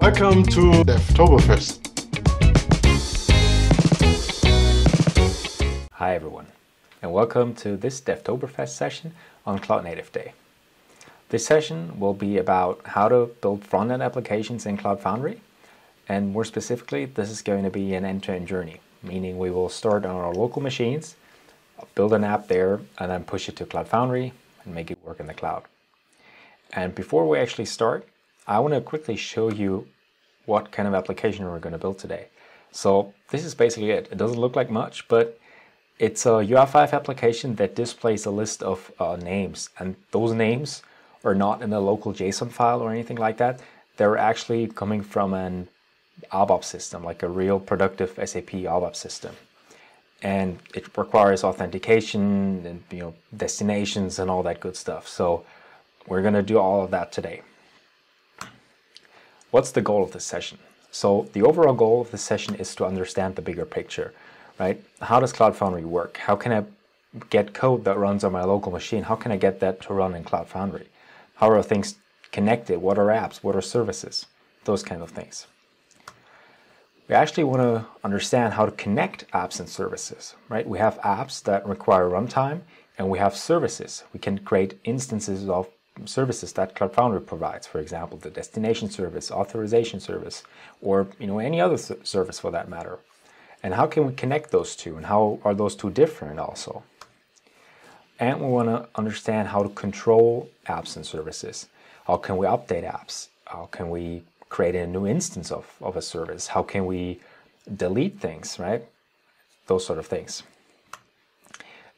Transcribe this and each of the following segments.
Welcome to Devtoberfest. Hi everyone, and welcome to this Devtoberfest session on Cloud Native Day. This session will be about how to build front-end applications in Cloud Foundry, and more specifically, this is going to be an end-to-end journey, meaning we will start on our local machines, build an app there, and then push it to Cloud Foundry and make it work in the cloud. And before we actually start, I want to quickly show you what kind of application we're going to build today. So this is basically it. It doesn't look like much, but it's a UI5 application that displays a list of uh, names, and those names are not in a local JSON file or anything like that. They're actually coming from an ABAP system, like a real productive SAP ABAP system. And it requires authentication and you know destinations and all that good stuff. So we're going to do all of that today. What's the goal of this session? So the overall goal of this session is to understand the bigger picture, right? How does Cloud Foundry work? How can I get code that runs on my local machine? How can I get that to run in Cloud Foundry? How are things connected? What are apps? What are services? Those kind of things. We actually want to understand how to connect apps and services, right? We have apps that require runtime and we have services. We can create instances of services that Cloud Foundry provides, for example, the destination service, authorization service, or you know any other service for that matter. And how can we connect those two, and how are those two different also? And we want to understand how to control apps and services. How can we update apps? How can we create a new instance of, of a service? How can we delete things, right? Those sort of things.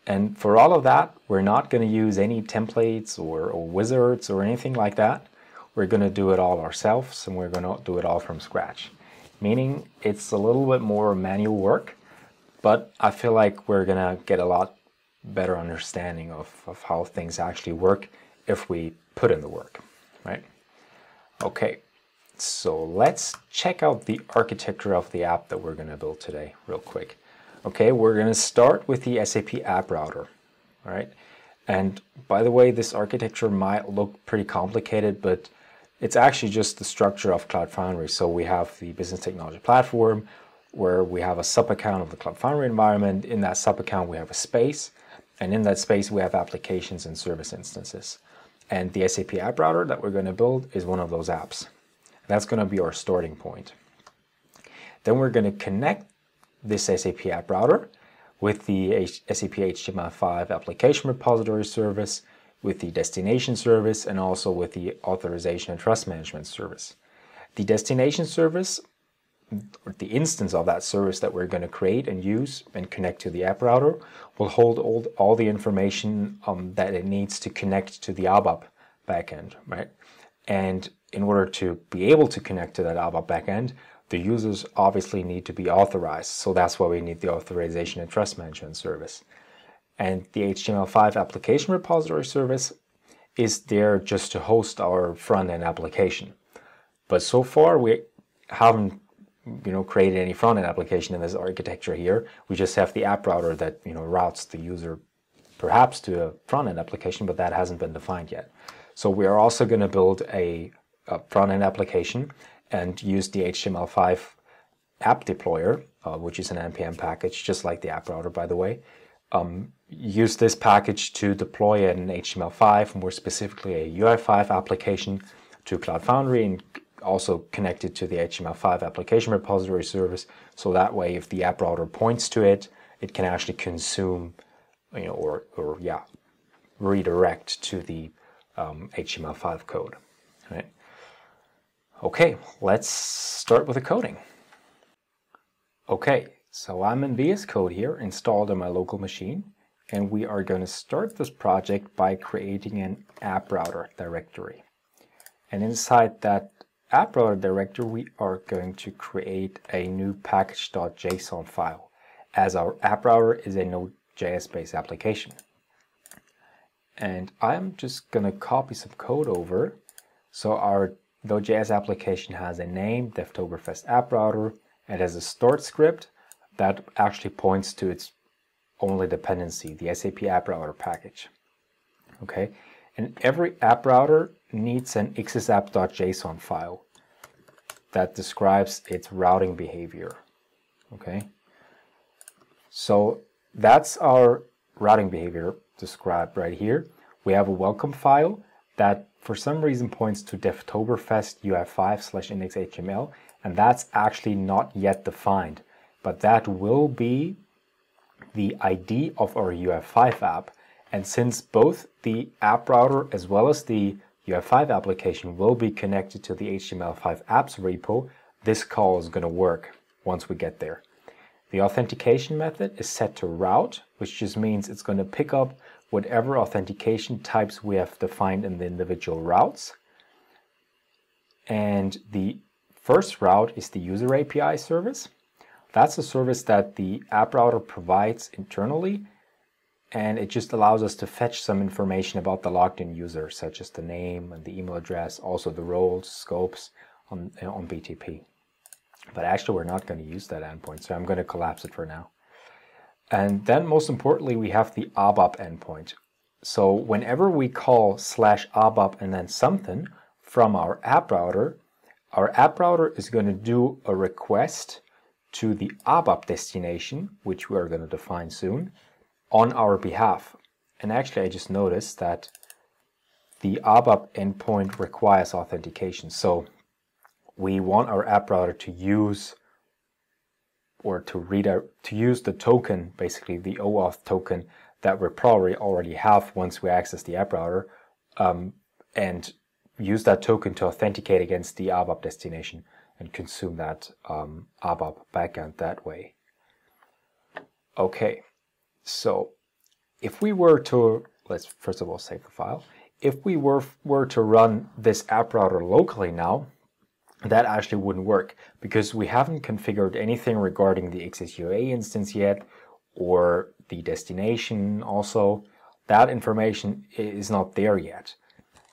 And for all of that, we're not going to use any templates or, or wizards or anything like that. We're going to do it all ourselves and we're going to do it all from scratch. Meaning it's a little bit more manual work, but I feel like we're going to get a lot better understanding of, of how things actually work if we put in the work, right? Okay, so let's check out the architecture of the app that we're going to build today real quick. Okay, we're going to start with the SAP App Router. All right, and by the way, this architecture might look pretty complicated, but it's actually just the structure of Cloud Foundry. So we have the business technology platform where we have a sub account of the Cloud Foundry environment. In that sub account, we have a space, and in that space, we have applications and service instances. And the SAP App Router that we're going to build is one of those apps. That's going to be our starting point. Then we're going to connect this SAP App Router with the SAP HTML5 application repository service, with the destination service, and also with the authorization and trust management service. The destination service, the instance of that service that we're going to create and use and connect to the app router, will hold all, all the information um, that it needs to connect to the ABAP backend, right? And in order to be able to connect to that ABAP backend, the users obviously need to be authorized. So that's why we need the authorization and trust management service. And the HTML5 application repository service is there just to host our front end application. But so far we haven't you know created any front end application in this architecture here. We just have the app router that you know routes the user perhaps to a front end application, but that hasn't been defined yet. So we are also going to build a, a front end application and use the HTML5 app deployer, uh, which is an npm package, just like the app router, by the way. Um, use this package to deploy an HTML5, more specifically a UI5 application to Cloud Foundry and also connect it to the HTML5 application repository service. So that way, if the app router points to it, it can actually consume, you know, or, or yeah, redirect to the um, HTML5 code. Okay, let's start with the coding. Okay, so I'm in VS Code here installed on my local machine and we are going to start this project by creating an app router directory. And inside that app router directory we are going to create a new package.json file as our app router is a Node.js based application. And I'm just going to copy some code over so our Node.js application has a name, Devtoberfest app router. It has a start script that actually points to its only dependency, the SAP app router package. Okay, and every app router needs an xsapp.json file. that describes its routing behavior. Okay. So that's our routing behavior described right here. We have a welcome file that for some reason points to Devtoberfest UI5 slash index.html, and that's actually not yet defined, but that will be the ID of our UI5 app. And since both the app router as well as the UI5 application will be connected to the HTML5 apps repo, this call is going to work once we get there. The authentication method is set to route, which just means it's going to pick up whatever authentication types we have defined in the individual routes. And the first route is the user API service. That's a service that the app router provides internally, and it just allows us to fetch some information about the logged in user, such as the name and the email address, also the roles, scopes on, on BTP. But actually, we're not going to use that endpoint, so I'm going to collapse it for now. And then most importantly, we have the ABAP endpoint. So whenever we call slash ABAP and then something from our app router, our app router is going to do a request to the ABAP destination, which we are going to define soon, on our behalf. And actually, I just noticed that the ABAP endpoint requires authentication. So we want our app router to use or to read out, to use the token, basically the OAuth token that we probably already have once we access the app router, um, and use that token to authenticate against the ABAP destination and consume that um, ABAP backend that way. Okay, so if we were to, let's first of all save the file. If we were, were to run this app router locally now, that actually wouldn't work because we haven't configured anything regarding the XSUAA instance yet or the destination also. That information is not there yet.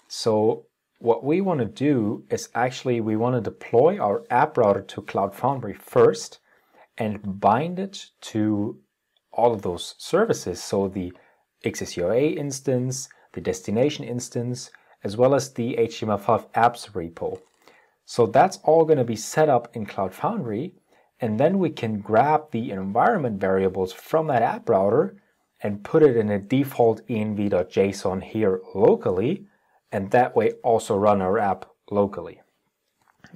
So what we want to do is actually we want to deploy our app router to Cloud Foundry first and bind it to all of those services. So the XSUAA instance, the destination instance, as well as the HTML5 apps repo. So that's all going to be set up in Cloud Foundry. And then we can grab the environment variables from that app router and put it in a default env.json here locally. And that way also run our app locally.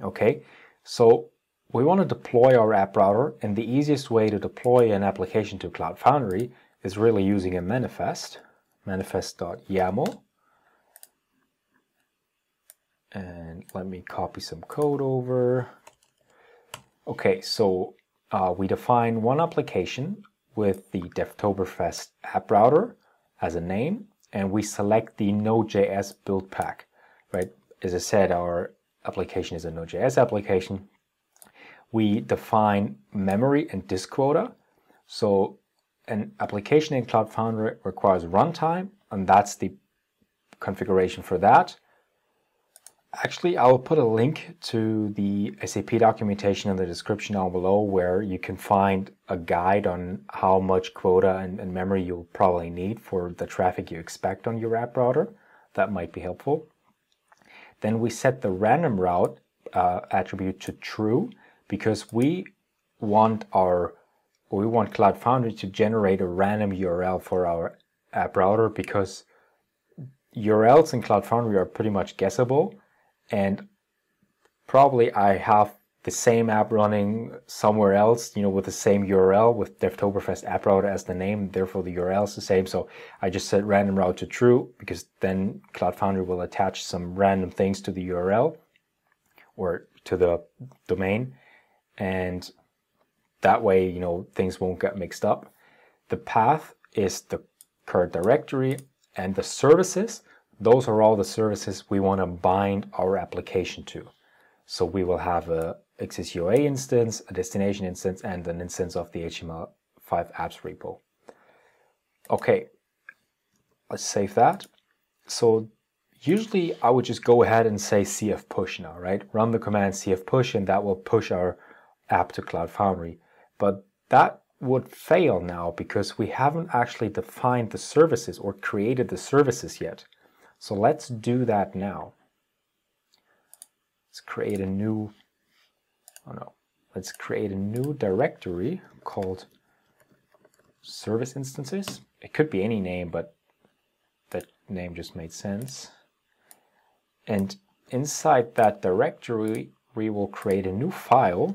Okay, so we want to deploy our app router. And the easiest way to deploy an application to Cloud Foundry is really using a manifest, manifest.yaml and let me copy some code over. Okay, so uh, we define one application with the Devtoberfest app router as a name, and we select the Node.js build pack, right? As I said, our application is a Node.js application. We define memory and disk quota. So an application in Cloud Foundry requires runtime, and that's the configuration for that. Actually, I will put a link to the SAP documentation in the description down below where you can find a guide on how much quota and, and, memory you'll probably need for the traffic you expect on your app router. That might be helpful. Then we set the random route uh, attribute to true because we want our we want Cloud Foundry to generate a random URL for our app router because URLs in Cloud Foundry are pretty much guessable and probably I have the same app running somewhere else, you know, with the same URL with Devtoberfest app router as the name, therefore the URL is the same. So I just set random route to true because then Cloud Foundry will attach some random things to the URL or to the domain. And that way, you know, things won't get mixed up. The path is the current directory and the services those are all the services we want to bind our application to. So we will have a XSUAA instance, a destination instance, and an instance of the HTML5 apps repo. Okay, let's save that. So usually I would just go ahead and say cf push now, right? Run the command cf push and that will push our app to Cloud Foundry. But that would fail now because we haven't actually defined the services or created the services yet. So let's do that now. Let's create a new oh no, let's create a new directory called service instances. It could be any name, but that name just made sense. And inside that directory, we will create a new file,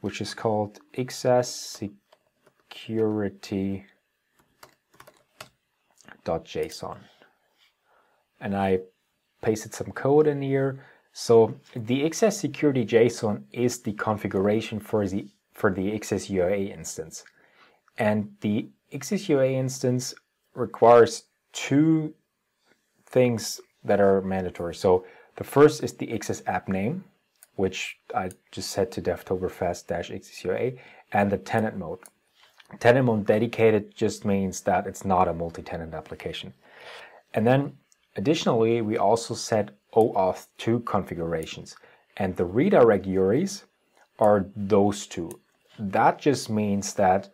which is called xssecurity.json. And I pasted some code in here. So the XS security JSON is the configuration for the for the XSUAA instance. And the XSUAA instance requires two things that are mandatory. So the first is the XS app name, which I just set to devtoberfest-xsuaa, and the tenant mode. Tenant mode dedicated just means that it's not a multi-tenant application. And then additionally, we also set OAuth 2 configurations. And the redirect URIs are those two. That just means that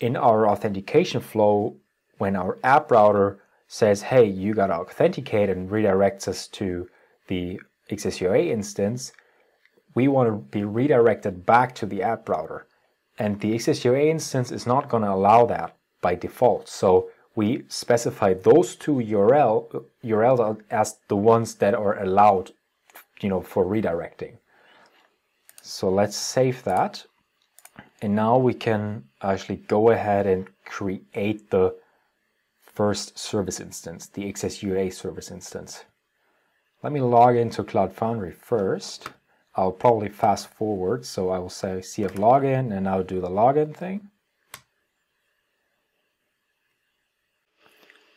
in our authentication flow, when our app router says, hey, you got to authenticate and redirects us to the XSUAA instance, we want to be redirected back to the app router. And the XSUAA instance is not going to allow that by default. So we specify those two URL, URLs as the ones that are allowed you know, for redirecting. So let's save that. And now we can actually go ahead and create the first service instance, the XSUAA service instance. Let me log into Cloud Foundry first. I'll probably fast forward, so I will say cf login and I'll do the login thing.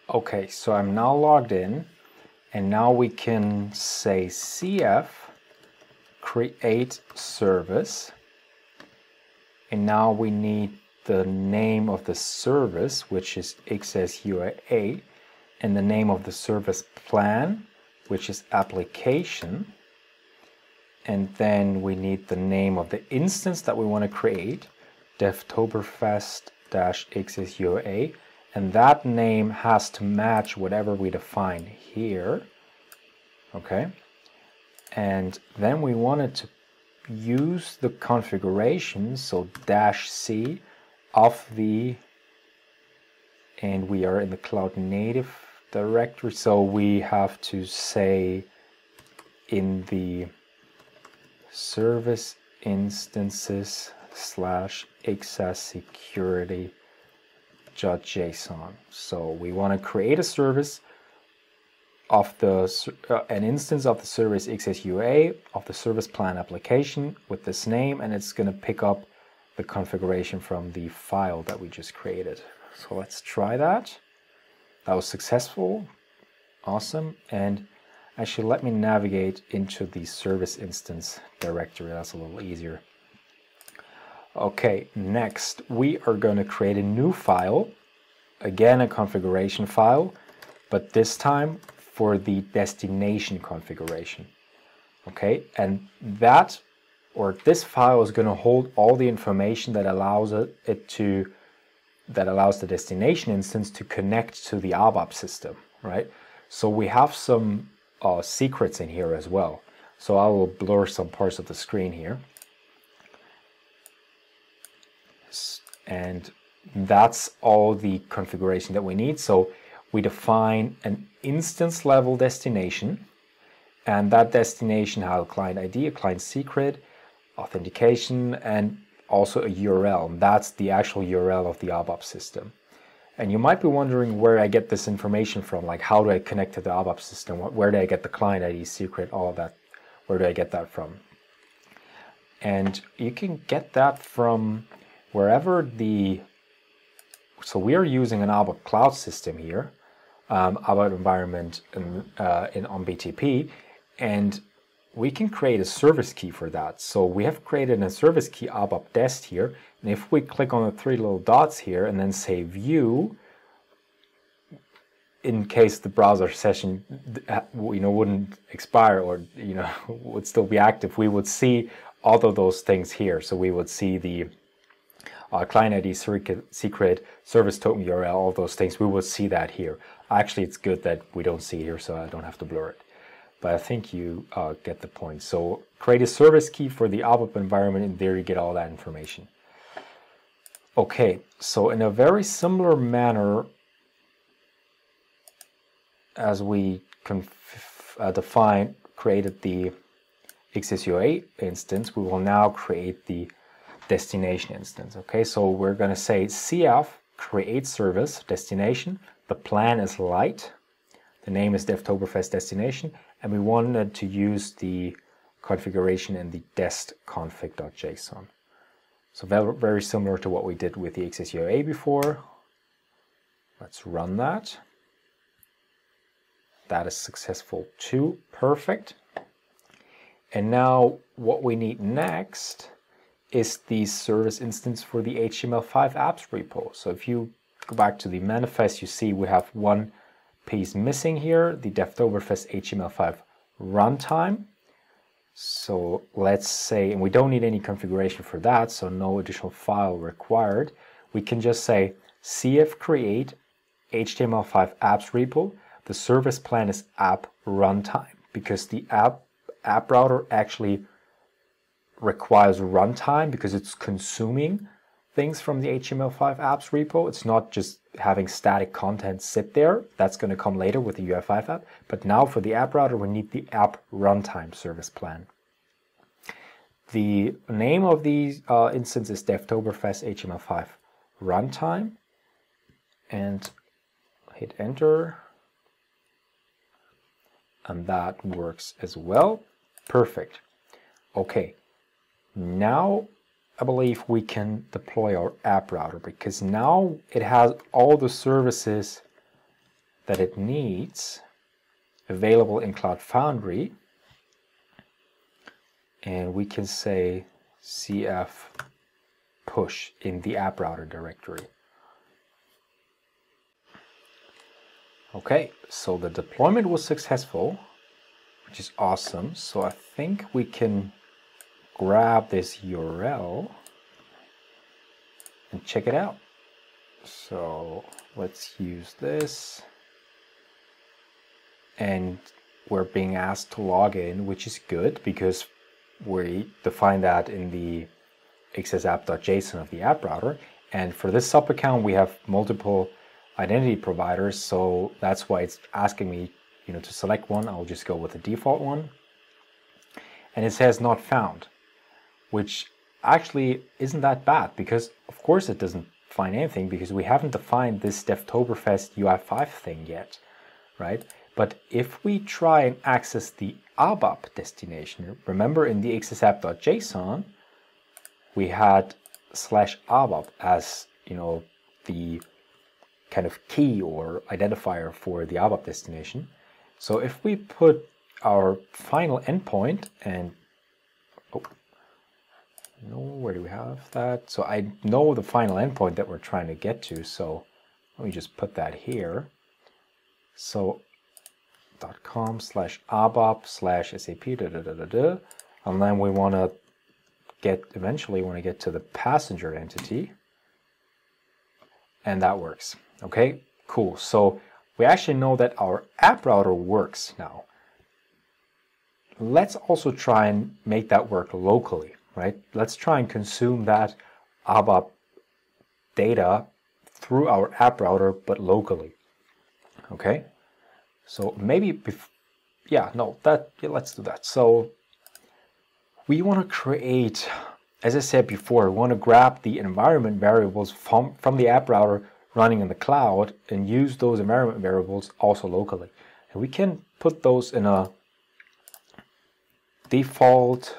Okay, so I'm now logged in and now we can say cf create service and now we need the name of the service, which is XSUAA, and the name of the service plan, which is application. And then we need the name of the instance that we want to create, devtoberfest-xsuaa, and that name has to match whatever we define here. Okay. And then we wanted to use the configuration, so dash C of the, and we are in the cloud native directory, so we have to say in the service instances slash xs-security JSON. So we want to create a service of the uh, an instance of the service XSUAA of the service plan application with this name and it's going to pick up the configuration from the file that we just created. So let's try that. That was successful. Awesome. And actually let me navigate into the service instance directory. That's a little easier. Okay, next we are going to create a new file. Again, a configuration file, but this time for the destination configuration. Okay, and that or this file is going to hold all the information that allows it to that allows the destination instance to connect to the ABAP system, right? So we have some uh, secrets in here as well. So I will blur some parts of the screen here. And that's all the configuration that we need. So we define an instance level destination and that destination has a client ID, a client secret, authentication, and also a URL. That's the actual URL of the ABAP system. And you might be wondering where I get this information from, like how do I connect to the ABAP system? Where do I get the client ID, secret, all of that? Where do I get that from? And you can get that from wherever the, so we are using an ABAP cloud system here um, ABAP environment in, uh, in, on BTP, and we can create a service key for that. So we have created a service key ABAP dest here, and if we click on the three little dots here and then say view, in case the browser session uh, you know wouldn't expire or you know would still be active, we would see all of those things here. So we would see the uh, client ID secret, service token URL, all those things. We will see that here. Actually, it's good that we don't see here, so I don't have to blur it. but I think you uh, get the point. So create a service key for the ABAP environment, and there you get all that information. Okay, so in a very similar manner as we uh, defined, created the XSUAA instance, we will now create the destination instance. Okay, so we're going to say CF create service destination. The plan is light. The name is Devtoberfest destination, and we wanted to use the configuration in the dest config.json. So very, similar to what we did with the XSUAA before. Let's run that. That is successful too. Perfect. And now what we need next is the service instance for the HTML5 apps repo. So if you go back to the manifest, you see we have one piece missing here, the Devtoberfest HTML5 runtime. So let's say, and we don't need any configuration for that, so no additional file required. We can just say cf create HTML5 apps repo. The service plan is app runtime because the app app router actually requires runtime because it's consuming things from the HTML5 apps repo. It's not just having static content sit there. That's going to come later with the UI5 app. But now for the app router, we need the app runtime service plan. The name of the uh, instance is Devtoberfest HTML5 runtime. And hit enter. And that works as well. Perfect. Okay, now I believe we can deploy our app router because now it has all the services that it needs available in Cloud Foundry. And we can say cf push in the app router directory. Okay, so the deployment was successful, which is awesome. So I think we can grab this URL and check it out. So let's use this. And we're being asked to log in, which is good because we define that in the xsapp.json of the app router. And for this sub account, we have multiple identity providers. So that's why it's asking me, you know, to select one. I'll just go with the default one. And it says not found which actually isn't that bad because of course it doesn't find anything because we haven't defined this Devtoberfest UI5 thing yet, right? But if we try and access the ABAP destination, remember in the xsapp.json, we had slash ABAP as, you know, the kind of key or identifier for the ABAP destination. So if we put our final endpoint and no, where do we have that? So I know the final endpoint that we're trying to get to, so let me just put that here. So dot com slash abap slash sap da, da, da, da, da. and then we want to get eventually we want to get to the passenger entity and that works okay cool so we actually know that our app router works now let's also try and make that work locally right? Let's try and consume that ABAP data through our app router, but locally. Okay, so maybe, yeah, no, that yeah, let's do that. So we want to create, as I said before, we want to grab the environment variables from from the app router running in the cloud and use those environment variables also locally. And we can put those in a default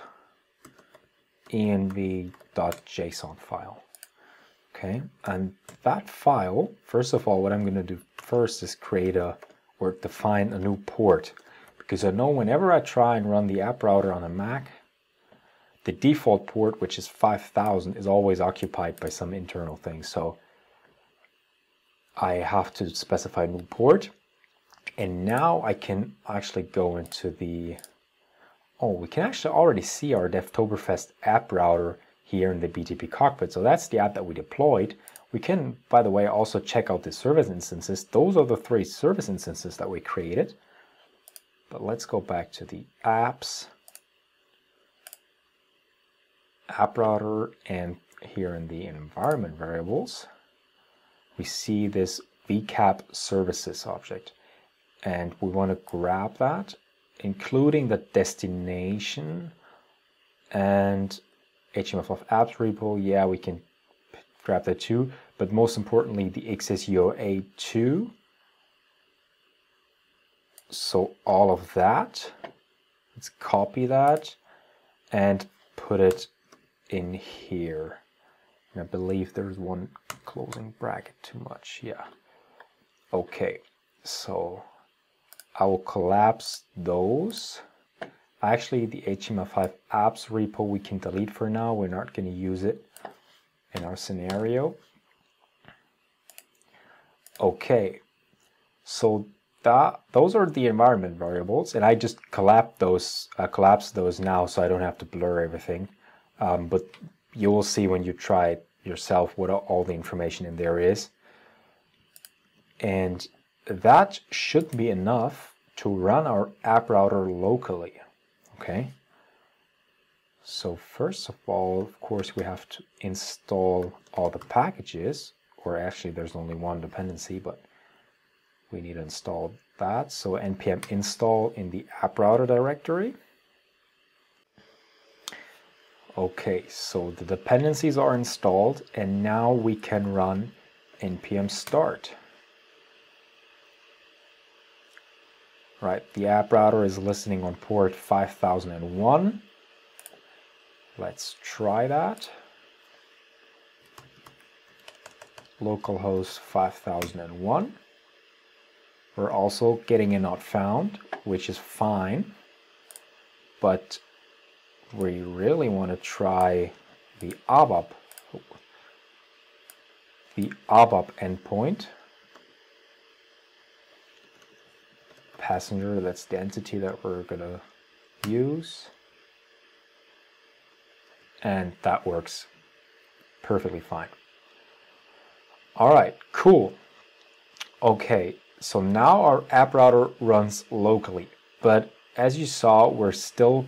env.json file. Okay, and that file, first of all, what I'm going to do first is create a or define a new port because I know whenever I try and run the app router on a Mac, the default port, which is 5000, is always occupied by some internal thing. So I have to specify a new port. And now I can actually go into the Oh, we can actually already see our Devtoberfest app router here in the BTP cockpit. So that's the app that we deployed. We can, by the way, also check out the service instances. Those are the three service instances that we created. But let's go back to the apps, app router, and here in the environment variables, we see this vcap services object. And we want to grab that, including the destination and HTML5 apps repo. Yeah, we can grab that too. But most importantly, the XSUA2 so all of that, let's copy that and put it in here. And I believe there's one closing bracket too much. Yeah. Okay. So I will collapse those. Actually, the HTML5 apps repo we can delete for now. We're not going to use it in our scenario. Okay. So that those are the environment variables, and I just collapse those uh, collapse those now, so I don't have to blur everything. Um, but you will see when you try it yourself what all the information in there is, and that should be enough to run our app router locally. Okay. So first of all, of course, we have to install all the packages, or actually there's only one dependency, but we need to install that. So npm install in the app router directory. Okay, so the dependencies are installed and now we can run npm start. Right, the app router is listening on port 5001. Let's try that. Localhost 5001. We're also getting a not found, which is fine. But we really want to try the ABAP, the ABAP endpoint. Passenger, that's the entity that we're going to use. And that works perfectly fine. All right, cool. Okay, so now our app router runs locally, but as you saw, we're still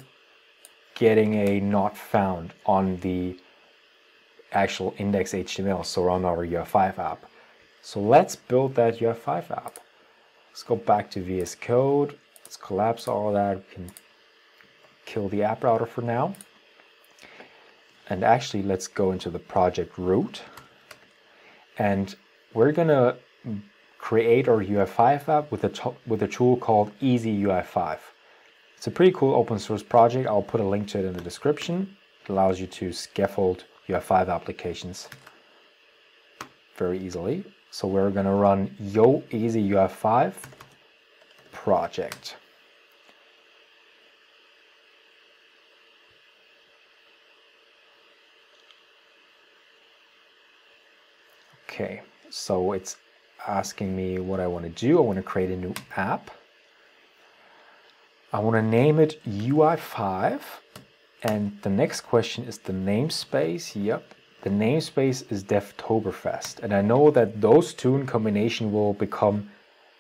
getting a not found on the actual index HTML, so on our UI5 app. So let's build that UI5 app. Let's go back to VS Code. Let's collapse all that. We can kill the app router for now. And actually, let's go into the project root. And we're gonna create our UI5 app with a, with a tool called Easy UI5. It's a pretty cool open source project. I'll put a link to it in the description. It allows you to scaffold UI5 applications very easily. So we're going to run Yo Easy UI5 project. Okay, so it's asking me what I want to do. I want to create a new app. I want to name it UI5. And the next question is the namespace. Yep, the namespace is Devtoberfest. And I know that those two in combination will become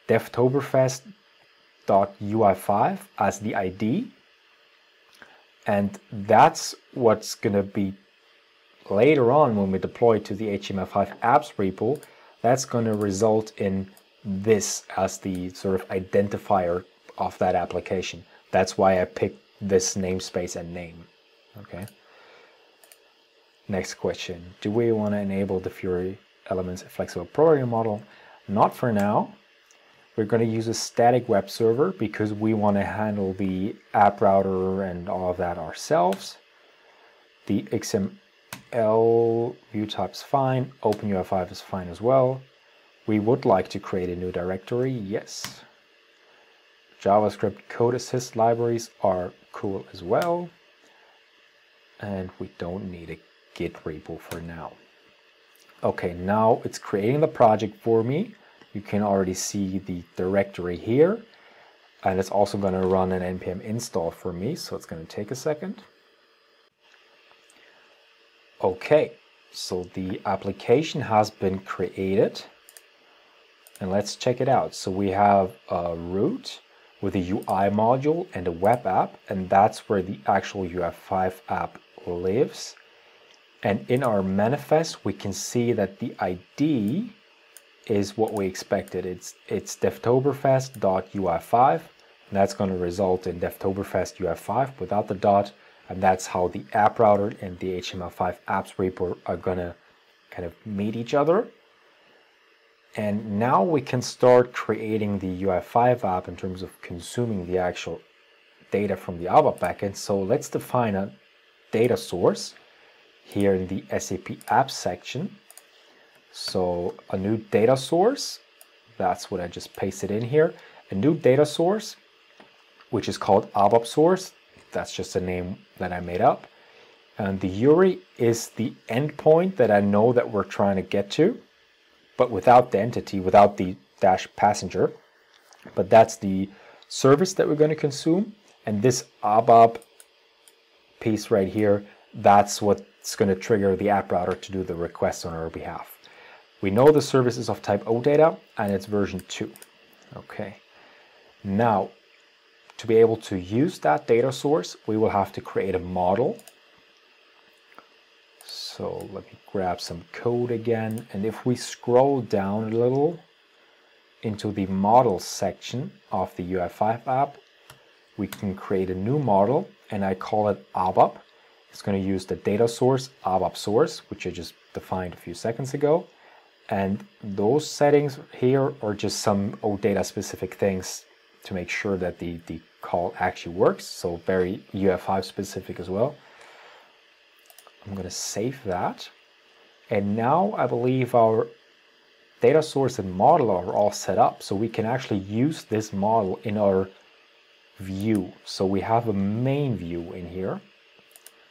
devtoberfest.ui5 as the ID. And that's what's going to be later on when we deploy to the HTML5 apps repo that's going to result in this as the sort of identifier of that application. That's why I picked this namespace and name. Okay. Next question. Do we want to enable the Fiori Elements flexible programming model? Not for now. We're going to use a static web server because we want to handle the app router and all of that ourselves. The XML view type is fine, OpenUI5 is fine as well. We would like to create a new directory, yes. JavaScript code assist libraries are cool as well. And we don't need a Git repo for now. Okay, now it's creating the project for me. You can already see the directory here. And it's also going to run an npm install for me, so it's going to take a second. Okay, so the application has been created and let's check it out. So we have a root, with a UI module and a web app, and that's where the actual UI5 app lives. And in our manifest, we can see that the ID is what we expected. It's it's devtoberfest.ui5, and that's going to result in devtoberfest ui5 without the dot, and that's how the app router and the HTML5 apps repo are going to kind of meet each other. And now we can start creating the UI5 app in terms of consuming the actual data from the ABAP backend. So let's define a data source here in the SAP Apps section. So a new data source, that's what I just pasted in here. A new data source, which is called ABAP source. That's just a name that I made up. And the URI is the endpoint that I know that we're trying to get to, but without the entity, without the dash passenger. But that's the service that we're going to consume. And this ABAP piece right here, that's what's going to trigger the app router to do the request on our behalf. We know the service is of type OData and it's version 2. Okay. Now, to be able to use that data source, we will have to create a model. So let me grab some code again. And if we scroll down a little into the model section of the UI5 app, we can create a new model and I call it ABAP. It's going to use the data source, ABAP source, which I just defined a few seconds ago. And those settings here are just some OData specific things to make sure that the, the call actually works. So very UI5 specific as well. I'm going to save that. And now I believe our data source and model are all set up. So we can actually use this model in our view. So we have a main view in here.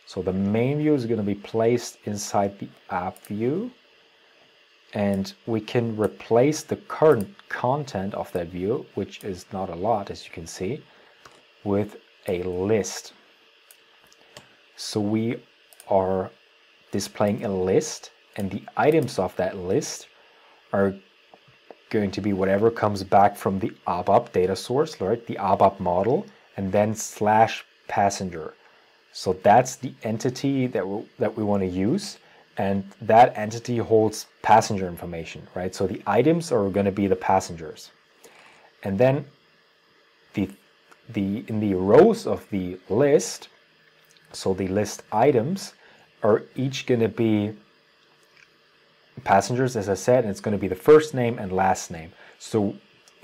So the main view is going to be placed inside the app view. And we can replace the current content of that view, which is not a lot, as you can see, with a list. So we are displaying a list, and the items of that list are going to be whatever comes back from the ABAP data source, right? The ABAP model, and then slash passenger. So that's the entity that we, that we want to use, and that entity holds passenger information, right? So the items are going to be the passengers, and then the the in the rows of the list, so the list items are each going to be passengers, as I said, and it's going to be the first name and last name. So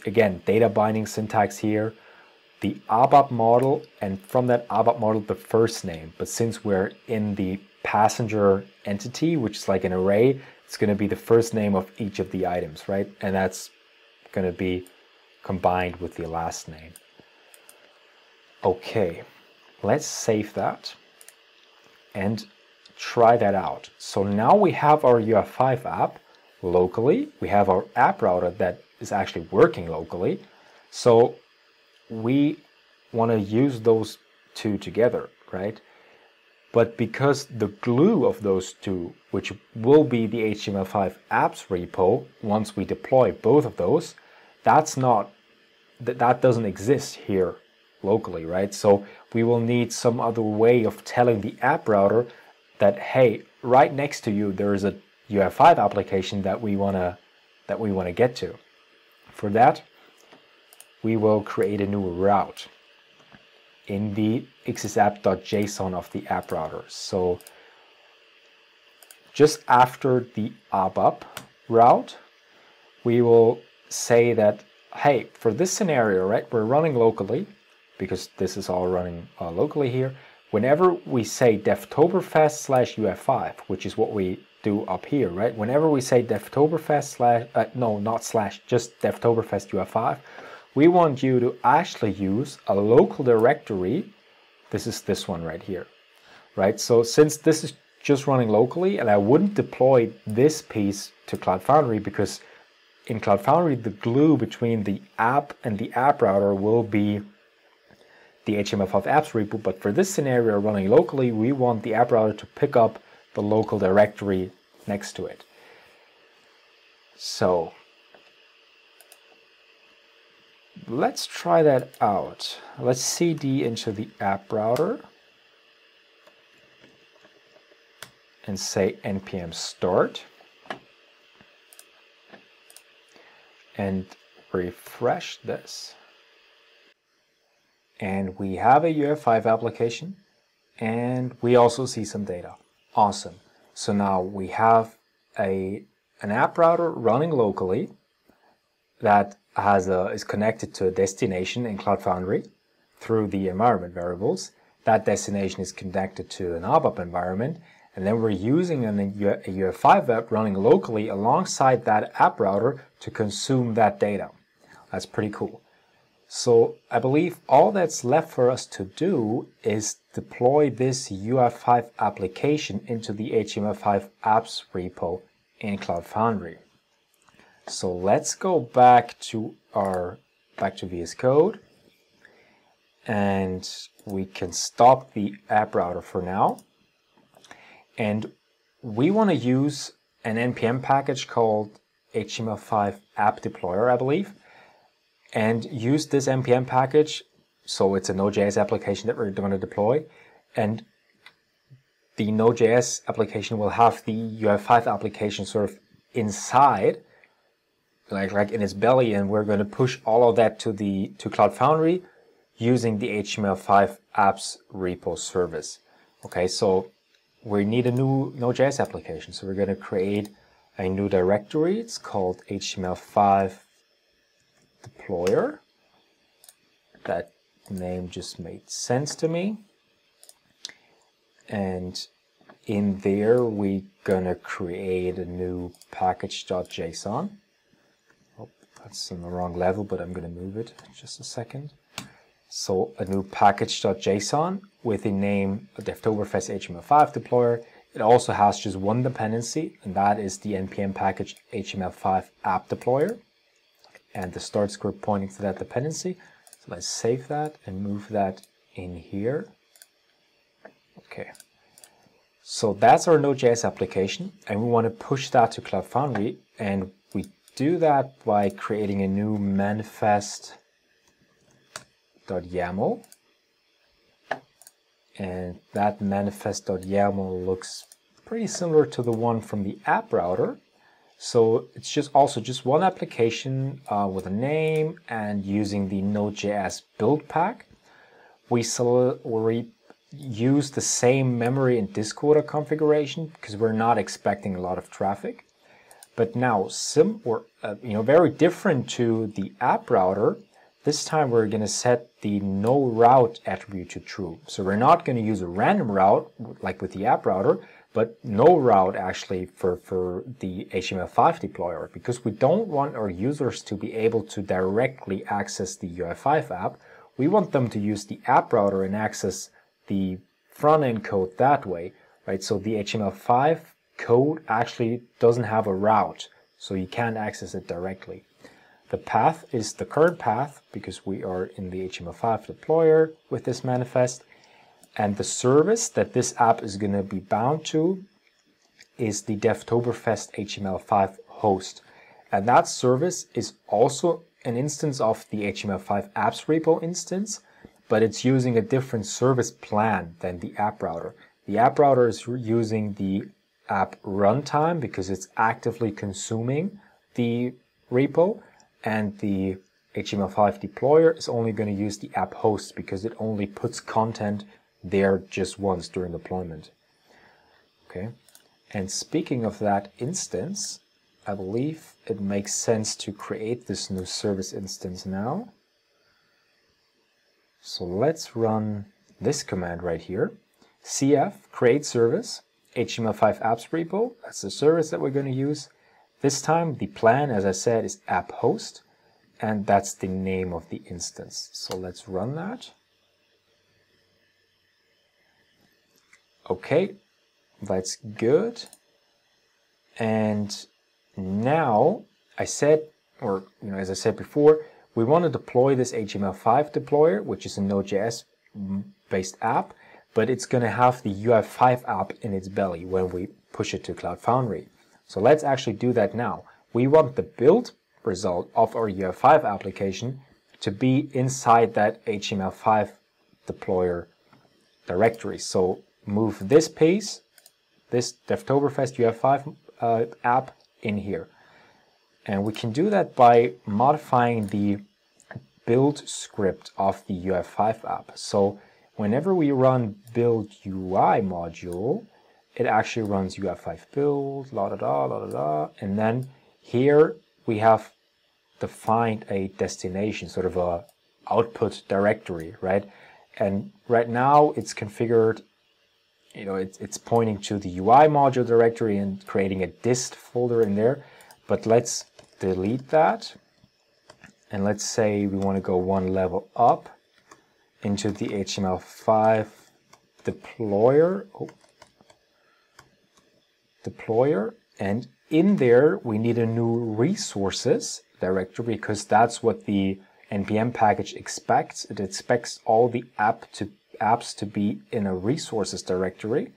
again, data binding syntax here, the ABAP model, and from that ABAP model, the first name. But since we're in the passenger entity, which is like an array, it's going to be the first name of each of the items, right? And that's going to be combined with the last name. Okay, let's save that and try that out. So now we have our UI5 app locally. We have our app router that is actually working locally. So we want to use those two together, right? But because the glue of those two, which will be the HTML5 apps repo once we deploy both of those, that's not that that doesn't exist here locally, right? So we will need some other way of telling the app router that hey, right next to you there is a UI5 application that we wanna that we wanna get to. For that, we will create a new route in the xsapp.json of the app router. So just after the ABAP route, we will say that, hey, for this scenario, right, we're running locally because this is all running uh, locally here whenever we say Devtoberfest slash UI5, which is what we do up here, right? Whenever we say Devtoberfest slash, uh, no, not slash, just Devtoberfest UI5, we want you to actually use a local directory. This is this one right here, right? So since this is just running locally and I wouldn't deploy this piece to Cloud Foundry because in Cloud Foundry, the glue between the app and the app router will be the HTML5 apps repo, but for this scenario running locally, we want the app router to pick up the local directory next to it. So let's try that out. Let's cd into the app router and say npm start and refresh this. And we have a UI5 application and we also see some data. Awesome. So now we have a an app router running locally that has a, is connected to a destination in Cloud Foundry through the environment variables. That destination is connected to an ABAP environment, and then we're using an, a UI5 web running locally alongside that app router to consume that data. That's pretty cool. So I believe all that's left for us to do is deploy this UI5 application into the HTML5 apps repo in Cloud Foundry. So let's go back to our back to VS Code and we can stop the app router for now. And we want to use an npm package called HTML5 app deployer, I believe, and use this npm package. So it's a Node.js application that we're going to deploy. And the Node.js application will have the UI5 application sort of inside, like, like in its belly, and we're going to push all of that to the to Cloud Foundry using the HTML5 apps repo service. Okay, so we need a new Node.js application. So we're going to create a new directory. It's called HTML5 deployer. That name just made sense to me. And in there, we're gonna create a new package.json. That's on the wrong level, but I'm gonna move it just a second. So a new package.json with the name Devtoberfest HTML5 deployer. It also has just one dependency, and that is the npm package HTML5 app deployer and the start script pointing to that dependency. So let's save that and move that in here. Okay. So that's our Node.js application, and we want to push that to Cloud Foundry, and do that by creating a new manifest.yaml. And that manifest.yaml looks pretty similar to the one from the app router, so it's just also just one application uh, with a name and using the Node.js build pack. We, we use the same memory and disk configuration because we're not expecting a lot of traffic. But now, sim or uh, you know, very different to the app router. This time we're going to set the no route attribute to true. So we're not going to use a random route like with the app router, but no route actually for, for the HTML5 deployer because we don't want our users to be able to directly access the UI5 app. We want them to use the app router and access the front end code that way, right? So the HTML5 code actually doesn't have a route, so you can't access it directly. The path is the current path because we are in the HTML5 deployer with this manifest. And the service that this app is going to be bound to is the Devtoberfest HTML5 host. And that service is also an instance of the HTML5 apps repo instance, but it's using a different service plan than the app router. The app router is using the app runtime because it's actively consuming the repo, and the HTML5 deployer is only going to use the app host because it only puts content there just once during deployment. Okay, and speaking of that instance, I believe it makes sense to create this new service instance now. So let's run this command right here. cf create service HTML5 apps repo. That's the service that we're going to use. This time the plan, as I said, is app host, and that's the name of the instance. So let's run that. Okay, that's good. And now I said, or you know, as I said before, we want to deploy this HTML5 deployer, which is a Node.js based app, but it's going to have the UI5 app in its belly when we push it to Cloud Foundry. So let's actually do that now. We want the build result of our UI5 application to be inside that HTML5 deployer directory. So move this piece, this Devtoberfest UI5 uh, app in here. And we can do that by modifying the build script of the UI5 app. So whenever we run build UI module, it actually runs UI5 build, la da da, la da da, and then here we have defined a destination, sort of a output directory, right? And right now it's configured, you know, it's, it's pointing to the UI module directory and creating a dist folder in there. But let's delete that. And let's say we want to go one level up into the HTML5 deployer. Oh. Deployer. And in there, we need a new resources directory because that's what the npm package expects. It expects all the app to apps to be in a resources directory.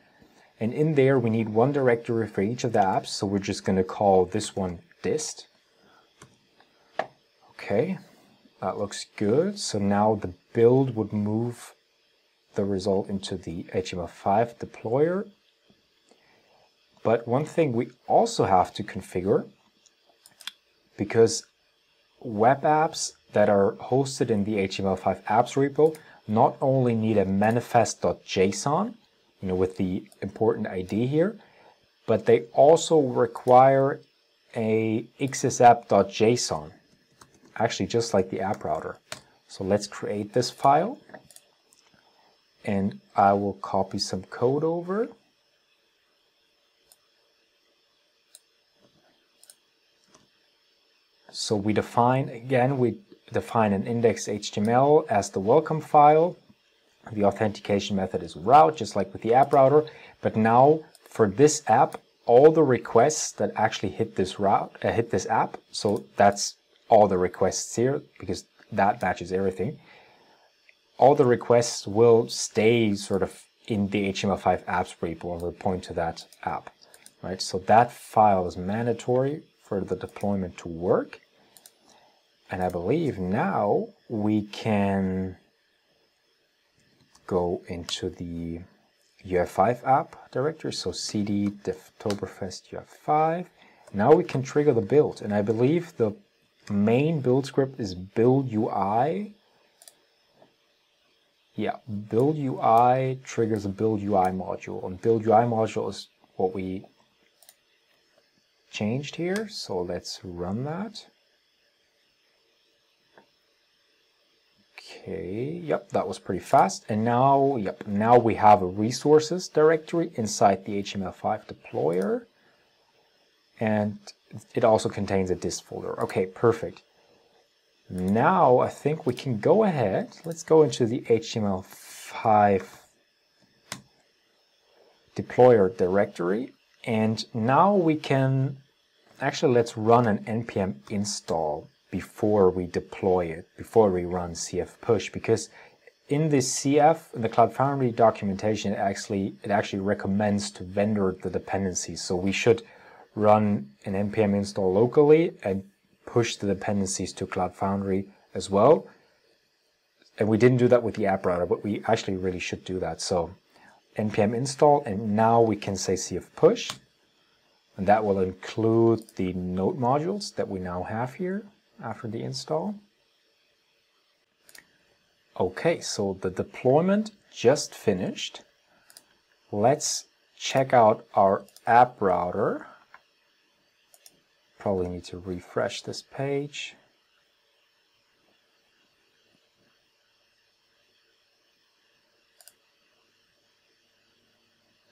And in there, we need one directory for each of the apps. So we're just going to call this one dist. Okay, that looks good. So now the build would move the result into the HTML5 deployer. But one thing we also have to configure, because web apps that are hosted in the HTML5 apps repo not only need a manifest.json, you know, with the important ID here, but they also require a xsapp.json, actually just like the app router. So let's create this file and I will copy some code over. So we define, again, we define an index.html as the welcome file. The authentication method is route, just like with the app router. But now for this app, all the requests that actually hit this route, uh, hit this app, so that's all the requests here because that matches everything. All the requests will stay sort of in the HTML5 apps repo and will point to that app, right? So that file is mandatory for the deployment to work. And I believe now we can go into the UI5 app directory. So cd devtoberfest UI5. Now we can trigger the build. And I believe the main build script is build UI. Yeah, build UI triggers a build UI module. And build UI module is what we changed here. So let's run that. Okay, yep, that was pretty fast. And now, yep, now we have a resources directory inside the HTML5 deployer. And it also contains a dist folder. Okay, perfect. Now I think we can go ahead. Let's go into the HTML5 deployer directory. And now we can, actually let's run an npm install before we deploy it, before we run CF push, because in the CF, in the Cloud Foundry documentation, it actually it actually recommends to vendor the dependencies. So we should run an npm install locally and push the dependencies to Cloud Foundry as well. And we didn't do that with the app router, but we actually really should do that. So npm install, and now we can say cf push, and that will include the node modules that we now have here after the install. Okay, so the deployment just finished. Let's check out our app router. Probably need to refresh this page.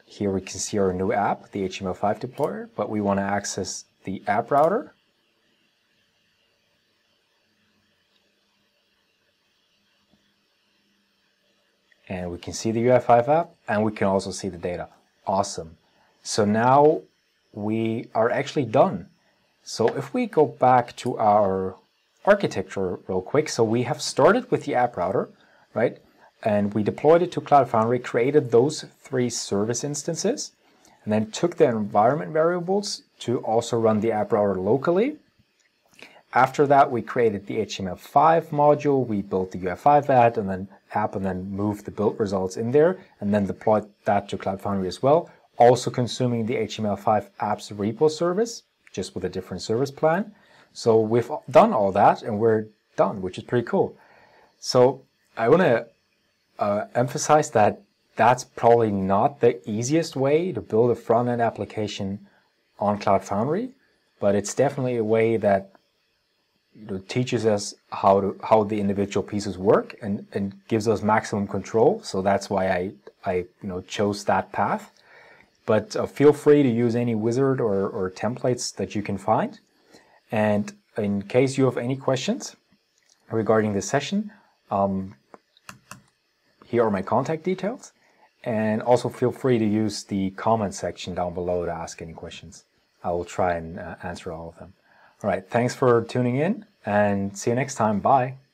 Here we can see our new app, the HTML5 deployer, but we want to access the app router. and we can see the UI5 app and we can also see the data. Awesome. So now we are actually done. So if we go back to our architecture real quick, so we have started with the app router, right? And we deployed it to Cloud Foundry, created those three service instances, and then took the environment variables to also run the app router locally. after that, we created the HTML5 module. We built the UI5 app and then app and then moved the build results in there and then deployed that to Cloud Foundry as well. Also consuming the HTML5 apps repo service, just with a different service plan. So we've done all that and we're done, which is pretty cool. So I want to uh, emphasize that that's probably not the easiest way to build a front end application on Cloud Foundry, but it's definitely a way that you know, teaches us how to how the individual pieces work and, and gives us maximum control. So that's why I I you know chose that path. But uh, feel free to use any wizard or, or templates that you can find. And in case you have any questions regarding this session, um, here are my contact details. And also feel free to use the comment section down below to ask any questions. I will try and uh, answer all of them. All right, thanks for tuning in and see you next time. Bye.